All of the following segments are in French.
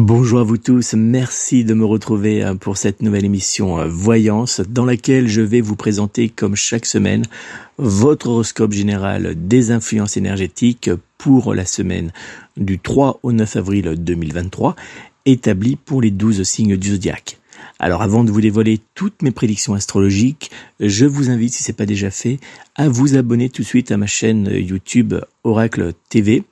Bonjour à vous tous, merci de me retrouver euh, pour cette nouvelle émission euh, Voyance dans laquelle je vais vous présenter comme chaque semaine votre horoscope général des influences énergétiques pour la semaine du 3 au 9 avril 2023 établi pour les 12 signes du zodiaque. Alors avant de vous dévoiler toutes mes prédictions astrologiques, je vous invite, si ce n'est pas déjà fait, à vous abonner tout de suite à ma chaîne YouTube Oracle TV.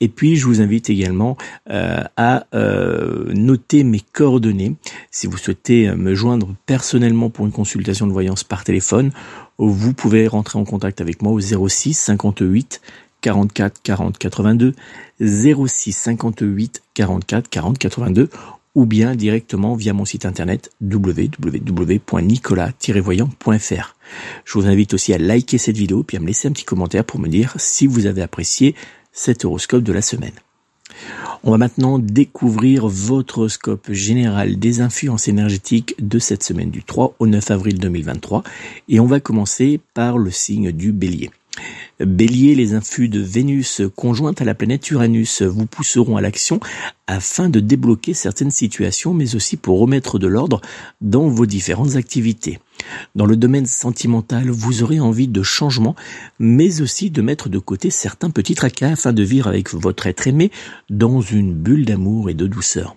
Et puis je vous invite également euh, à euh, noter mes coordonnées. Si vous souhaitez me joindre personnellement pour une consultation de voyance par téléphone, vous pouvez rentrer en contact avec moi au 06 58 44 40 82 06 58 44 40 82 ou bien directement via mon site internet www.nicolas-voyant.fr. Je vous invite aussi à liker cette vidéo puis à me laisser un petit commentaire pour me dire si vous avez apprécié cet horoscope de la semaine. On va maintenant découvrir votre horoscope général des influences énergétiques de cette semaine du 3 au 9 avril 2023 et on va commencer par le signe du bélier. Bélier, les influx de Vénus conjointes à la planète Uranus vous pousseront à l'action afin de débloquer certaines situations, mais aussi pour remettre de l'ordre dans vos différentes activités. Dans le domaine sentimental, vous aurez envie de changement, mais aussi de mettre de côté certains petits tracas afin de vivre avec votre être aimé dans une bulle d'amour et de douceur.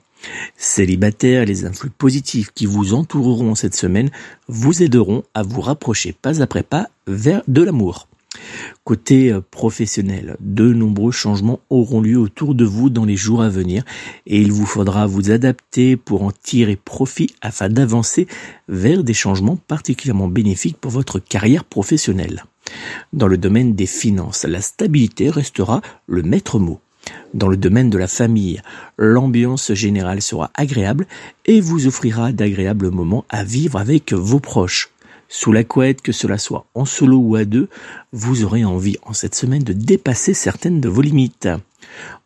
Célibataire, les influx positifs qui vous entoureront cette semaine vous aideront à vous rapprocher pas après pas vers de l'amour. Côté euh, professionnel, de nombreux changements auront lieu autour de vous dans les jours à venir et il vous faudra vous adapter pour en tirer profit afin d'avancer vers des changements particulièrement bénéfiques pour votre carrière professionnelle. Dans le domaine des finances, la stabilité restera le maître mot. Dans le domaine de la famille, l'ambiance générale sera agréable et vous offrira d'agréables moments à vivre avec vos proches sous la couette, que cela soit en solo ou à deux, vous aurez envie en cette semaine de dépasser certaines de vos limites.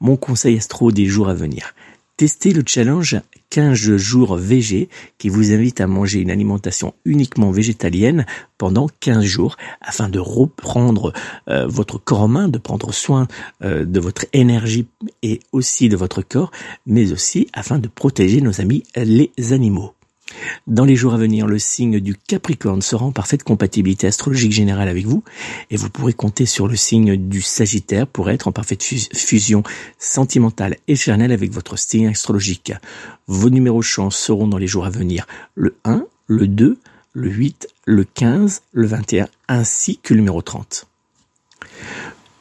Mon conseil astro des jours à venir. Testez le challenge 15 jours VG qui vous invite à manger une alimentation uniquement végétalienne pendant 15 jours afin de reprendre euh, votre corps en main, de prendre soin euh, de votre énergie et aussi de votre corps, mais aussi afin de protéger nos amis les animaux. Dans les jours à venir, le signe du Capricorne sera en parfaite compatibilité astrologique générale avec vous et vous pourrez compter sur le signe du Sagittaire pour être en parfaite fusion sentimentale et charnelle avec votre signe astrologique. Vos numéros chance seront dans les jours à venir le 1, le 2, le 8, le 15, le 21 ainsi que le numéro 30.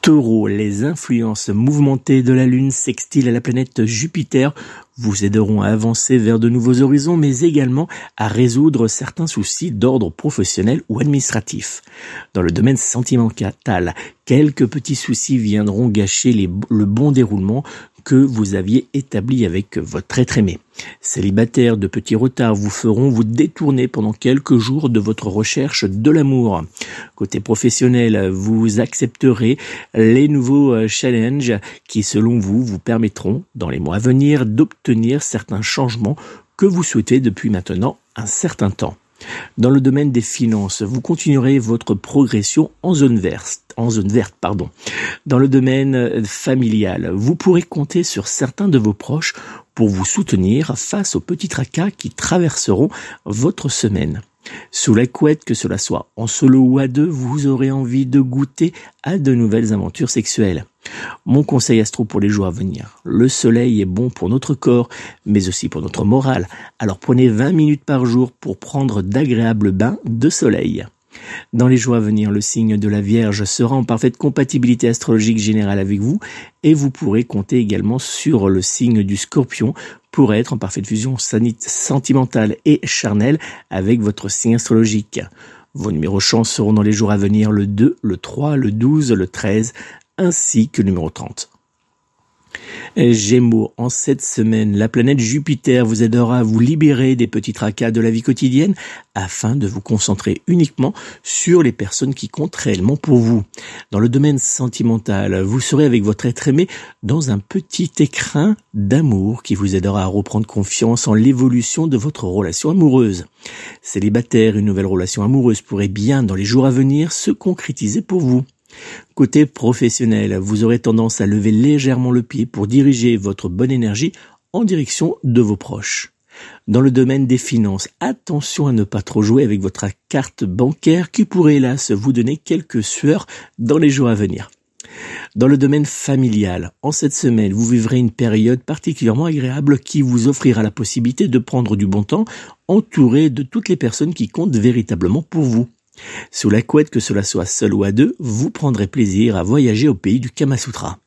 Taureau, les influences mouvementées de la Lune sextile à la planète Jupiter vous aideront à avancer vers de nouveaux horizons, mais également à résoudre certains soucis d'ordre professionnel ou administratif. Dans le domaine sentimental, quelques petits soucis viendront gâcher le bon déroulement que vous aviez établi avec votre être aimé. Célibataire, de petits retards vous feront vous détourner pendant quelques jours de votre recherche de l'amour. Côté professionnel, vous accepterez les nouveaux euh, challenges qui, selon vous, vous permettront, dans les mois à venir, d'obtenir certains changements que vous souhaitez depuis maintenant un certain temps. Dans le domaine des finances, vous continuerez votre progression en zone verte. Dans le domaine familial, vous pourrez compter sur certains de vos proches pour vous soutenir face aux petits tracas qui traverseront votre semaine. Sous la couette, que cela soit en solo ou à deux, vous aurez envie de goûter à de nouvelles aventures sexuelles. Mon conseil astro pour les jours à venir. Le soleil est bon pour notre corps, mais aussi pour notre morale. Alors prenez 20 minutes par jour pour prendre d'agréables bains de soleil. Dans les jours à venir, le signe de la Vierge sera en parfaite compatibilité astrologique générale avec vous et vous pourrez compter également sur le signe du Scorpion pour être en parfaite fusion sentimentale et charnelle avec votre signe astrologique. Vos numéros chance seront dans les jours à venir le 2, le 3, le 12, le 13, ainsi que le numéro 30. Gémeaux, en cette semaine, la planète Jupiter vous aidera à vous libérer des petits tracas de la vie quotidienne afin de vous concentrer uniquement sur les personnes qui comptent réellement pour vous. Dans le domaine sentimental, vous serez avec votre être aimé dans un petit écrin d'amour qui vous aidera à reprendre confiance en l'évolution de votre relation amoureuse. Célibataire, une nouvelle relation amoureuse pourrait bien dans les jours à venir se concrétiser pour vous. Côté professionnel, vous aurez tendance à lever légèrement le pied pour diriger votre bonne énergie en direction de vos proches. Dans le domaine des finances, attention à ne pas trop jouer avec votre carte bancaire qui pourrait hélas vous donner quelques sueurs dans les jours à venir. Dans le domaine familial, en cette semaine, vous vivrez une période particulièrement agréable qui vous offrira la possibilité de prendre du bon temps entouré de toutes les personnes qui comptent véritablement pour vous. Sous la couette, que cela soit seul ou à deux, vous prendrez plaisir à voyager au pays du Kamasutra.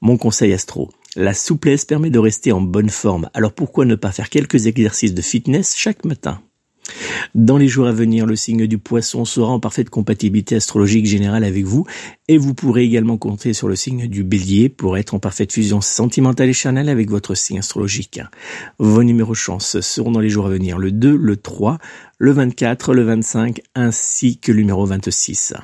Mon conseil astro. La souplesse permet de rester en bonne forme, alors pourquoi ne pas faire quelques exercices de fitness chaque matin? Dans les jours à venir, le signe du poisson sera en parfaite compatibilité astrologique générale avec vous et vous pourrez également compter sur le signe du bélier pour être en parfaite fusion sentimentale et charnelle avec votre signe astrologique. Vos numéros chance seront dans les jours à venir le 2, le 3, le 24, le 25 ainsi que le numéro 26.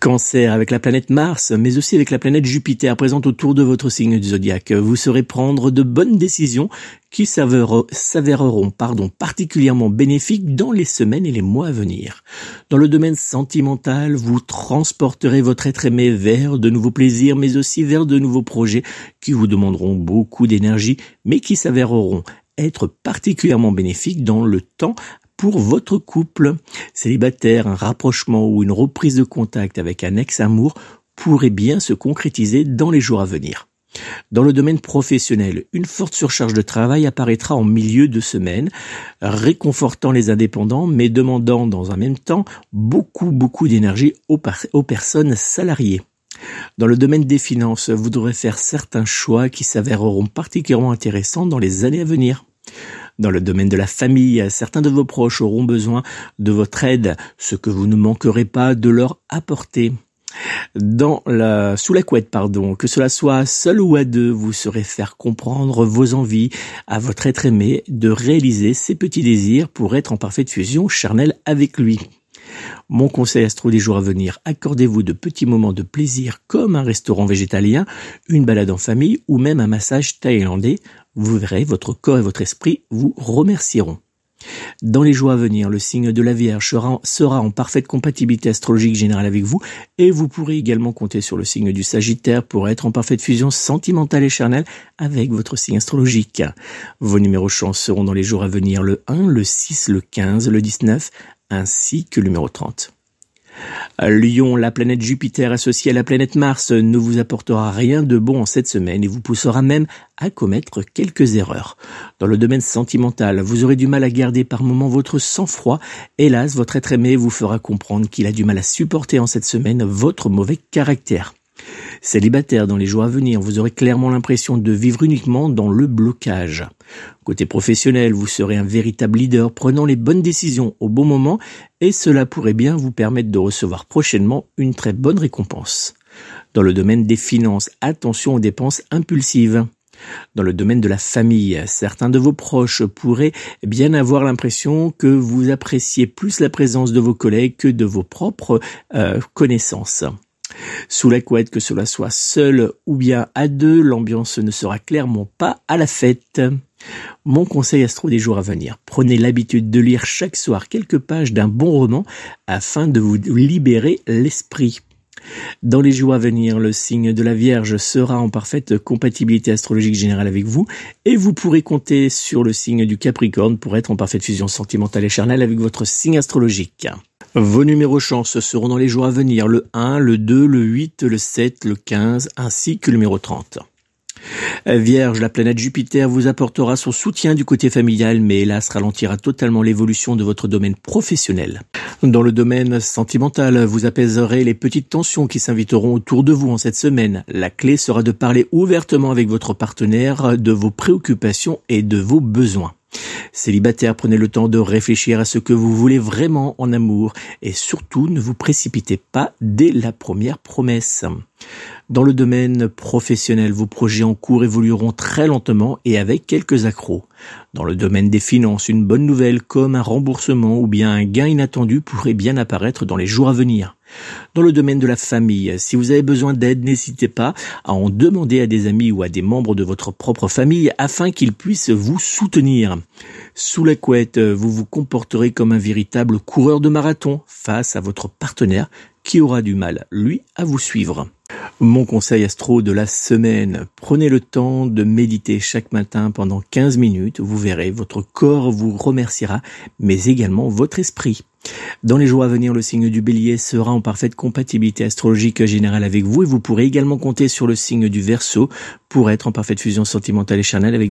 Cancer avec la planète Mars, mais aussi avec la planète Jupiter présente autour de votre signe du zodiaque. Vous saurez prendre de bonnes décisions qui s'avéreront particulièrement bénéfiques dans les semaines et les mois à venir. Dans le domaine sentimental, vous transporterez votre être aimé vers de nouveaux plaisirs, mais aussi vers de nouveaux projets qui vous demanderont beaucoup d'énergie, mais qui s'avéreront être particulièrement bénéfiques dans le temps pour votre couple. Célibataire, un rapprochement ou une reprise de contact avec un ex-amour pourrait bien se concrétiser dans les jours à venir. Dans le domaine professionnel, une forte surcharge de travail apparaîtra en milieu de semaine, réconfortant les indépendants, mais demandant dans un même temps beaucoup, beaucoup d'énergie aux, personnes salariées. Dans le domaine des finances, vous devrez faire certains choix qui s'avéreront particulièrement intéressants dans les années à venir. Dans le domaine de la famille, certains de vos proches auront besoin de votre aide, ce que vous ne manquerez pas de leur apporter. Dans la, sous la couette, pardon, que cela soit seul ou à deux, vous saurez faire comprendre vos envies à votre être aimé de réaliser ses petits désirs pour être en parfaite fusion charnelle avec lui. Mon conseil astro des jours à venir, accordez-vous de petits moments de plaisir comme un restaurant végétalien, une balade en famille ou même un massage thaïlandais vous verrez, votre corps et votre esprit vous remercieront. Dans les jours à venir, le signe de la Vierge sera, en parfaite compatibilité astrologique générale avec vous et vous pourrez également compter sur le signe du Sagittaire pour être en parfaite fusion sentimentale et charnelle avec votre signe astrologique. Vos numéros chance seront dans les jours à venir le 1, le 6, le 15, le 19 ainsi que le numéro 30. Lyon, la planète Jupiter associée à la planète Mars ne vous apportera rien de bon en cette semaine et vous poussera même à commettre quelques erreurs. Dans le domaine sentimental, vous aurez du mal à garder par moments votre sang-froid. Hélas, votre être aimé vous fera comprendre qu'il a du mal à supporter en cette semaine votre mauvais caractère. Célibataire dans les jours à venir, vous aurez clairement l'impression de vivre uniquement dans le blocage. Côté professionnel, vous serez un véritable leader prenant les bonnes décisions au bon moment et cela pourrait bien vous permettre de recevoir prochainement une très bonne récompense. Dans le domaine des finances, attention aux dépenses impulsives. Dans le domaine de la famille, certains de vos proches pourraient bien avoir l'impression que vous appréciez plus la présence de vos collègues que de vos propres euh, connaissances. Sous la couette, que cela soit seul ou bien à deux, l'ambiance ne sera clairement pas à la fête. Mon conseil astro des jours à venir. Prenez l'habitude de lire chaque soir quelques pages d'un bon roman afin de vous libérer l'esprit. Dans les jours à venir, le signe de la Vierge sera en parfaite compatibilité astrologique générale avec vous et vous pourrez compter sur le signe du Capricorne pour être en parfaite fusion sentimentale et charnelle avec votre signe astrologique. Vos numéros chance seront dans les jours à venir le 1, le 2, le 8, le 7, le 15 ainsi que le numéro 30. Vierge, la planète Jupiter vous apportera son soutien du côté familial, mais hélas ralentira totalement l'évolution de votre domaine professionnel. Dans le domaine sentimental, vous apaiserez les petites tensions qui s'inviteront autour de vous en cette semaine. La clé sera de parler ouvertement avec votre partenaire de vos préoccupations et de vos besoins. Célibataire, prenez le temps de réfléchir à ce que vous voulez vraiment en amour et surtout ne vous précipitez pas dès la première promesse. Dans le domaine professionnel, vos projets en cours évolueront très lentement et avec quelques accros. Dans le domaine des finances, une bonne nouvelle comme un remboursement ou bien un gain inattendu pourrait bien apparaître dans les jours à venir. Dans le domaine de la famille, si vous avez besoin d'aide, n'hésitez pas à en demander à des amis ou à des membres de votre propre famille afin qu'ils puissent vous soutenir. Sous la couette, vous vous comporterez comme un véritable coureur de marathon face à votre partenaire qui aura du mal, lui, à vous suivre. Mon conseil astro de la semaine, prenez le temps de méditer chaque matin pendant 15 minutes, vous verrez, votre corps vous remerciera, mais également votre esprit. Dans les jours à venir, le signe du bélier sera en parfaite compatibilité astrologique générale avec vous et vous pourrez également compter sur le signe du verso pour être en parfaite fusion sentimentale et charnelle avec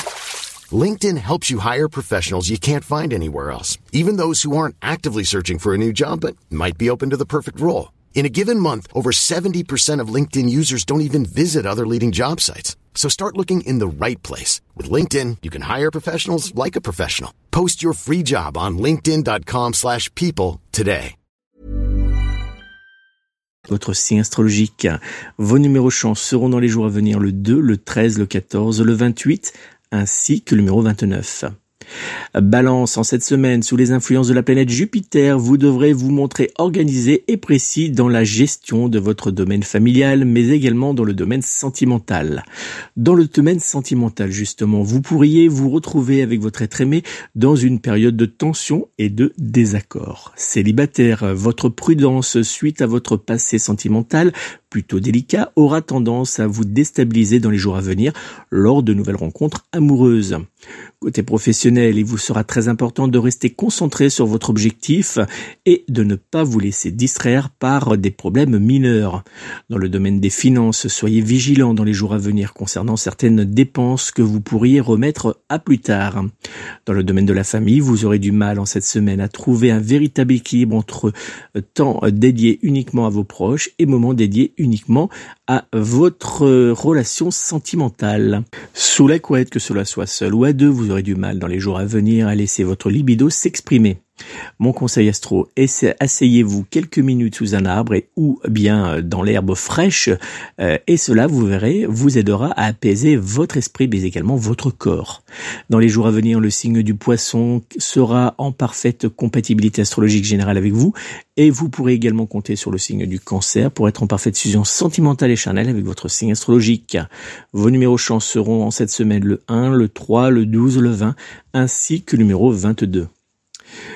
LinkedIn helps you hire professionals you can't find anywhere else, even those who aren't actively searching for a new job but might be open to the perfect role. In a given month, over 70% of LinkedIn users don't even visit other leading job sites. So start looking in the right place. With LinkedIn, you can hire professionals like a professional. Post your free job on linkedin.com slash people today. Votre signe astrologique. Vos numéros chance seront dans les jours à venir le 2, le 13, le 14, le 28, ainsi que le numéro 29. Balance, en cette semaine, sous les influences de la planète Jupiter, vous devrez vous montrer organisé et précis dans la gestion de votre domaine familial, mais également dans le domaine sentimental. Dans le domaine sentimental, justement, vous pourriez vous retrouver avec votre être aimé dans une période de tension et de désaccord. Célibataire, votre prudence suite à votre passé sentimental plutôt délicat aura tendance à vous déstabiliser dans les jours à venir lors de nouvelles rencontres amoureuses. Côté professionnel, il vous sera très important de rester concentré sur votre objectif et de ne pas vous laisser distraire par des problèmes mineurs. Dans le domaine des finances, soyez vigilant dans les jours à venir concernant certaines dépenses que vous pourriez remettre à plus tard. Dans le domaine de la famille, vous aurez du mal en cette semaine à trouver un véritable équilibre entre temps dédié uniquement à vos proches et moments dédiés uniquement à votre relation sentimentale. Sous la couette, que cela soit seul ou à deux, vous aurez du mal dans les jours à venir à laisser votre libido s'exprimer. Mon conseil astro, asseyez-vous quelques minutes sous un arbre et ou bien euh, dans l'herbe fraîche euh, et cela, vous verrez, vous aidera à apaiser votre esprit mais également votre corps. Dans les jours à venir, le signe du poisson sera en parfaite compatibilité astrologique générale avec vous et vous pourrez également compter sur le signe du cancer pour être en parfaite fusion sentimentale et charnelle avec votre signe astrologique. Vos numéros chance seront en cette semaine le 1, le 3, le 12, le 20 ainsi que le numéro 22.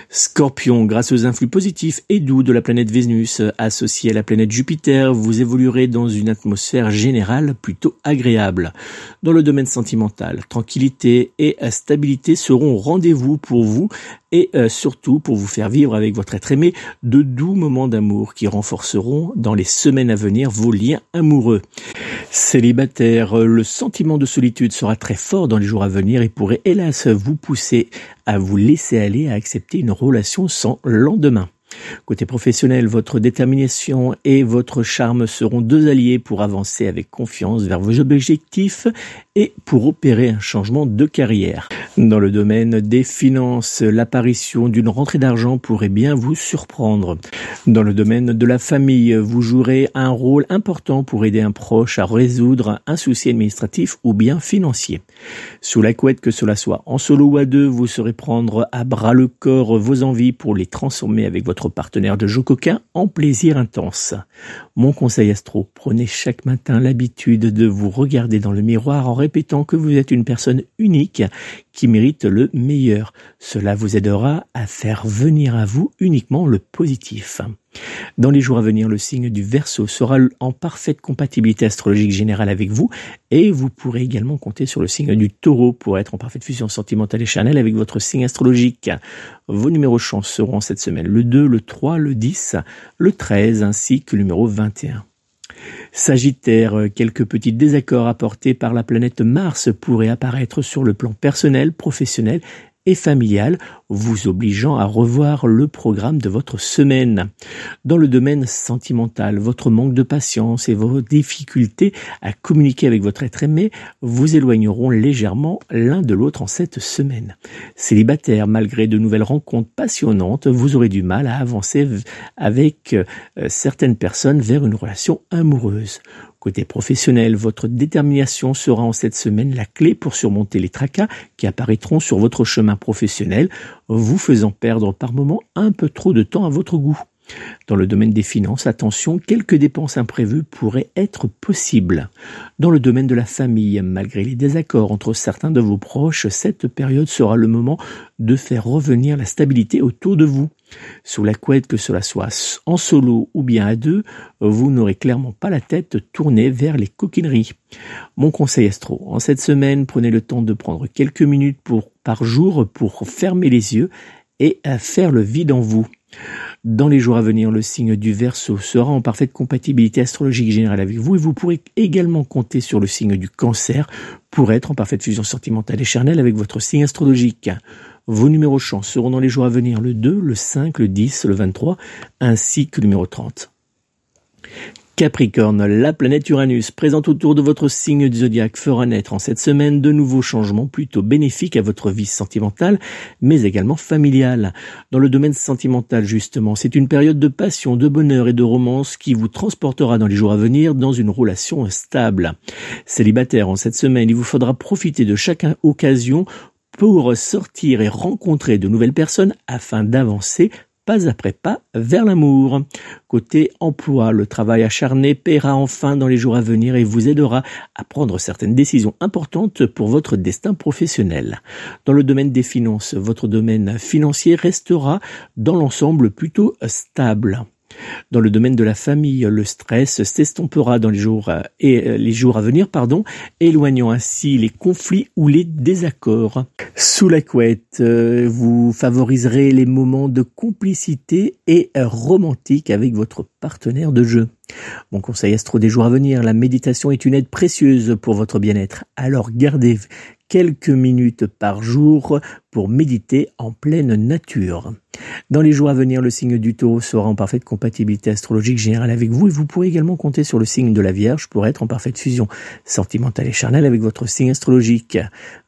Scorpion, grâce aux influx positifs et doux de la planète Vénus associée à la planète Jupiter, vous évoluerez dans une atmosphère générale plutôt agréable. Dans le domaine sentimental, tranquillité et stabilité seront rendez-vous pour vous et euh, surtout pour vous faire vivre avec votre être aimé de doux moments d'amour qui renforceront dans les semaines à venir vos liens amoureux. Célibataire, le sentiment de solitude sera très fort dans les jours à venir et pourrait hélas vous pousser à vous laisser aller à accepter une relation sans lendemain. Côté professionnel, votre détermination et votre charme seront deux alliés pour avancer avec confiance vers vos objectifs et pour opérer un changement de carrière. Dans le domaine des finances, l'apparition d'une rentrée d'argent pourrait bien vous surprendre. Dans le domaine de la famille, vous jouerez un rôle important pour aider un proche à résoudre un souci administratif ou bien financier. Sous la couette que cela soit en solo ou à deux, vous saurez prendre à bras le corps vos envies pour les transformer avec votre partenaire de jeu coquin en plaisir intense. Mon conseil astro, prenez chaque matin l'habitude de vous regarder dans le miroir en répétant que vous êtes une personne unique qui mérite le meilleur. Cela vous aidera à faire venir à vous uniquement le positif. Dans les jours à venir, le signe du Verseau sera en parfaite compatibilité astrologique générale avec vous et vous pourrez également compter sur le signe du Taureau pour être en parfaite fusion sentimentale et charnelle avec votre signe astrologique. Vos numéros chance seront cette semaine le 2, le 3, le 10, le 13 ainsi que le numéro 21. Sagittaire, quelques petits désaccords apportés par la planète Mars pourraient apparaître sur le plan personnel, professionnel et familiale, vous obligeant à revoir le programme de votre semaine. Dans le domaine sentimental, votre manque de patience et vos difficultés à communiquer avec votre être aimé vous éloigneront légèrement l'un de l'autre en cette semaine. Célibataire, malgré de nouvelles rencontres passionnantes, vous aurez du mal à avancer avec euh, certaines personnes vers une relation amoureuse. Côté professionnel, votre détermination sera en cette semaine la clé pour surmonter les tracas qui apparaîtront sur votre chemin professionnel, vous faisant perdre par moments un peu trop de temps à votre goût. Dans le domaine des finances, attention, quelques dépenses imprévues pourraient être possibles. Dans le domaine de la famille, malgré les désaccords entre certains de vos proches, cette période sera le moment de faire revenir la stabilité autour de vous. Sous la couette, que cela soit en solo ou bien à deux, vous n'aurez clairement pas la tête tournée vers les coquineries. Mon conseil astro, en cette semaine, prenez le temps de prendre quelques minutes par jour pour fermer les yeux et faire le vide en vous. Dans les jours à venir, le signe du Verseau sera en parfaite compatibilité astrologique générale avec vous et vous pourrez également compter sur le signe du Cancer pour être en parfaite fusion sentimentale et charnelle avec votre signe astrologique. Vos numéros chance seront dans les jours à venir le 2, le 5, le 10, le 23 ainsi que le numéro 30. Capricorne, la planète Uranus présente autour de votre signe du zodiaque fera naître en cette semaine de nouveaux changements plutôt bénéfiques à votre vie sentimentale, mais également familiale. Dans le domaine sentimental, justement, c'est une période de passion, de bonheur et de romance qui vous transportera dans les jours à venir dans une relation stable. Célibataire, en cette semaine, il vous faudra profiter de chaque occasion pour sortir et rencontrer de nouvelles personnes afin d'avancer pas après pas vers l'amour. Côté emploi, le travail acharné paiera enfin dans les jours à venir et vous aidera à prendre certaines décisions importantes pour votre destin professionnel. Dans le domaine des finances, votre domaine financier restera dans l'ensemble plutôt stable. Dans le domaine de la famille, le stress s'estompera dans les jours euh, et euh, les jours à venir, pardon, éloignant ainsi les conflits ou les désaccords. Sous la couette, euh, vous favoriserez les moments de complicité et romantique avec votre partenaire de jeu. Mon conseil astro des jours à venir, la méditation est une aide précieuse pour votre bien-être. Alors gardez quelques minutes par jour pour méditer en pleine nature. Dans les jours à venir, le signe du taureau sera en parfaite compatibilité astrologique générale avec vous et vous pourrez également compter sur le signe de la Vierge pour être en parfaite fusion sentimentale et charnelle avec votre signe astrologique.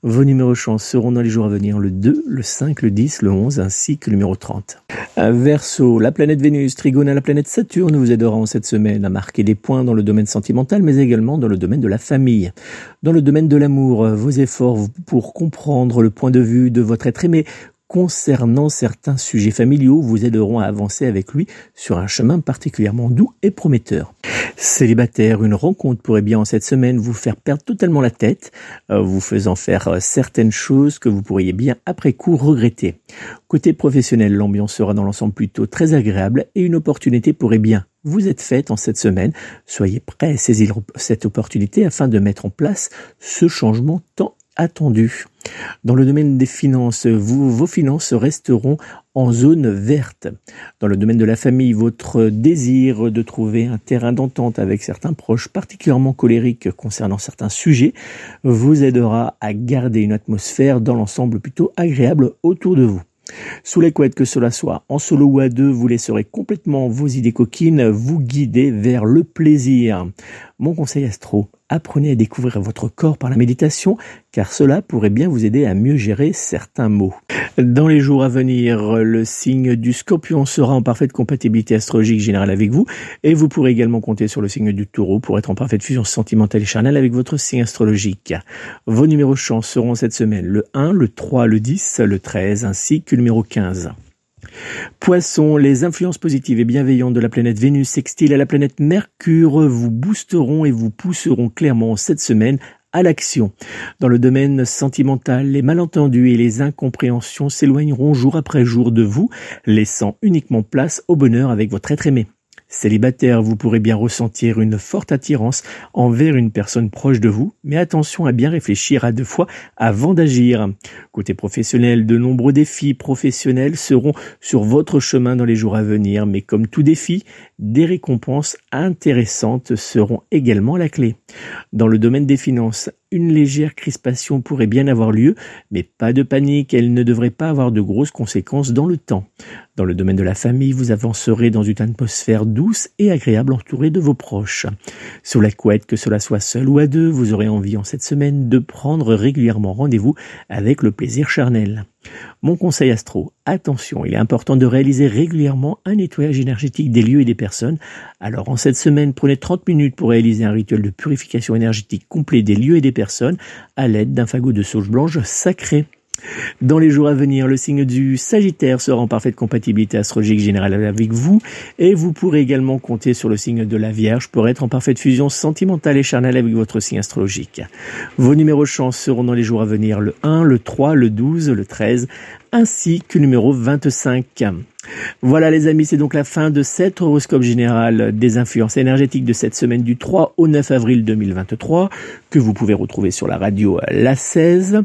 Vos numéros chance seront dans les jours à venir le 2, le 5, le 10, le 11 ainsi que le numéro 30. Verseau, la planète Vénus, trigone à la planète Saturne vous aidera en cette semaine à marquer des points dans le domaine sentimental mais également dans le domaine de la famille. Dans le domaine de l'amour, vos efforts pour comprendre le point de vue de votre être aimé concernant certains sujets familiaux vous aideront à avancer avec lui sur un chemin particulièrement doux et prometteur. Célibataire, une rencontre pourrait bien en cette semaine vous faire perdre totalement la tête, euh, vous faisant faire euh, certaines choses que vous pourriez bien après coup regretter. Côté professionnel, l'ambiance sera dans l'ensemble plutôt très agréable et une opportunité pourrait bien vous être faite en cette semaine. Soyez prêt à saisir cette opportunité afin de mettre en place ce changement tant attendu. Dans le domaine des finances, vos finances resteront en zone verte. Dans le domaine de la famille, votre désir de trouver un terrain d'entente avec certains proches particulièrement colériques concernant certains sujets vous aidera à garder une atmosphère dans l'ensemble plutôt agréable autour de vous. Sous les couettes que cela soit, en solo ou à deux, vous laisserez complètement vos idées coquines vous guider vers le plaisir. Mon conseil astro, apprenez à découvrir votre corps par la méditation, car cela pourrait bien vous aider à mieux gérer certains maux. Dans les jours à venir, le signe du scorpion sera en parfaite compatibilité astrologique générale avec vous, et vous pourrez également compter sur le signe du taureau pour être en parfaite fusion sentimentale et charnelle avec votre signe astrologique. Vos numéros chance seront cette semaine le 1, le 3, le 10, le 13, ainsi que le numéro 15. Poisson, les influences positives et bienveillantes de la planète Vénus sextile à la planète Mercure vous boosteront et vous pousseront clairement cette semaine à l'action. Dans le domaine sentimental, les malentendus et les incompréhensions s'éloigneront jour après jour de vous, laissant uniquement place au bonheur avec votre être aimé. Célibataire, vous pourrez bien ressentir une forte attirance envers une personne proche de vous, mais attention à bien réfléchir à deux fois avant d'agir. Côté professionnel, de nombreux défis professionnels seront sur votre chemin dans les jours à venir, mais comme tout défi, des récompenses intéressantes seront également la clé. Dans le domaine des finances, une légère crispation pourrait bien avoir lieu, mais pas de panique, elle ne devrait pas avoir de grosses conséquences dans le temps. Dans le domaine de la famille, vous avancerez dans une atmosphère douce et agréable entourée de vos proches. Sur la couette, que cela soit seul ou à deux, vous aurez envie en cette semaine de prendre régulièrement rendez-vous avec le plaisir charnel. Mon conseil astro, attention, il est important de réaliser régulièrement un nettoyage énergétique des lieux et des personnes. Alors en cette semaine, prenez 30 minutes pour réaliser un rituel de purification énergétique complet des lieux et des personnes à l'aide d'un fagot de sauge blanche sacré. Dans les jours à venir, le signe du Sagittaire sera en parfaite compatibilité astrologique générale avec vous et vous pourrez également compter sur le signe de la Vierge pour être en parfaite fusion sentimentale et charnelle avec votre signe astrologique. Vos numéros chance seront dans les jours à venir le 1, le 3, le 12, le 13 ainsi que le numéro 25. Voilà les amis, c'est donc la fin de cet horoscope général des influences énergétiques de cette semaine du 3 au 9 avril 2023 que vous pouvez retrouver sur la radio La 16.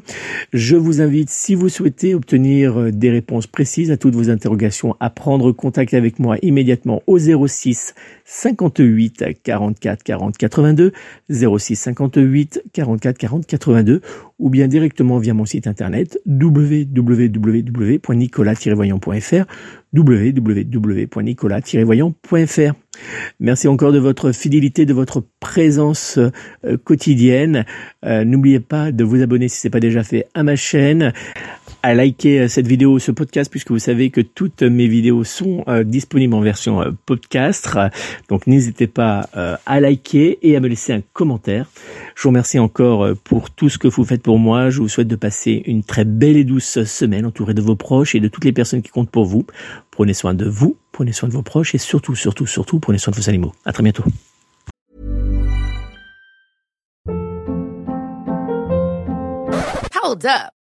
Je vous invite, si vous souhaitez obtenir des réponses précises à toutes vos interrogations, à prendre contact avec moi immédiatement au 06 58 44 40 82, 06 58 44 40 82 ou bien directement via mon site internet www.nicolas-voyant.fr www.nicolas-voyant.fr Merci encore de votre fidélité, de votre présence euh, quotidienne. Euh, n'oubliez pas de vous abonner si ce n'est pas déjà fait à ma chaîne, à liker euh, cette vidéo, ce podcast, puisque vous savez que toutes mes vidéos sont disponibles en version podcast. Donc n'hésitez pas à liker et à me laisser un commentaire. Je vous remercie encore pour tout ce que vous faites pour moi. Je vous souhaite de passer une très belle et douce semaine entourée de vos proches et de toutes les personnes qui comptent pour vous. Prenez soin de vous, prenez soin de vos proches et surtout, surtout, surtout, prenez soin de vos animaux. À très bientôt.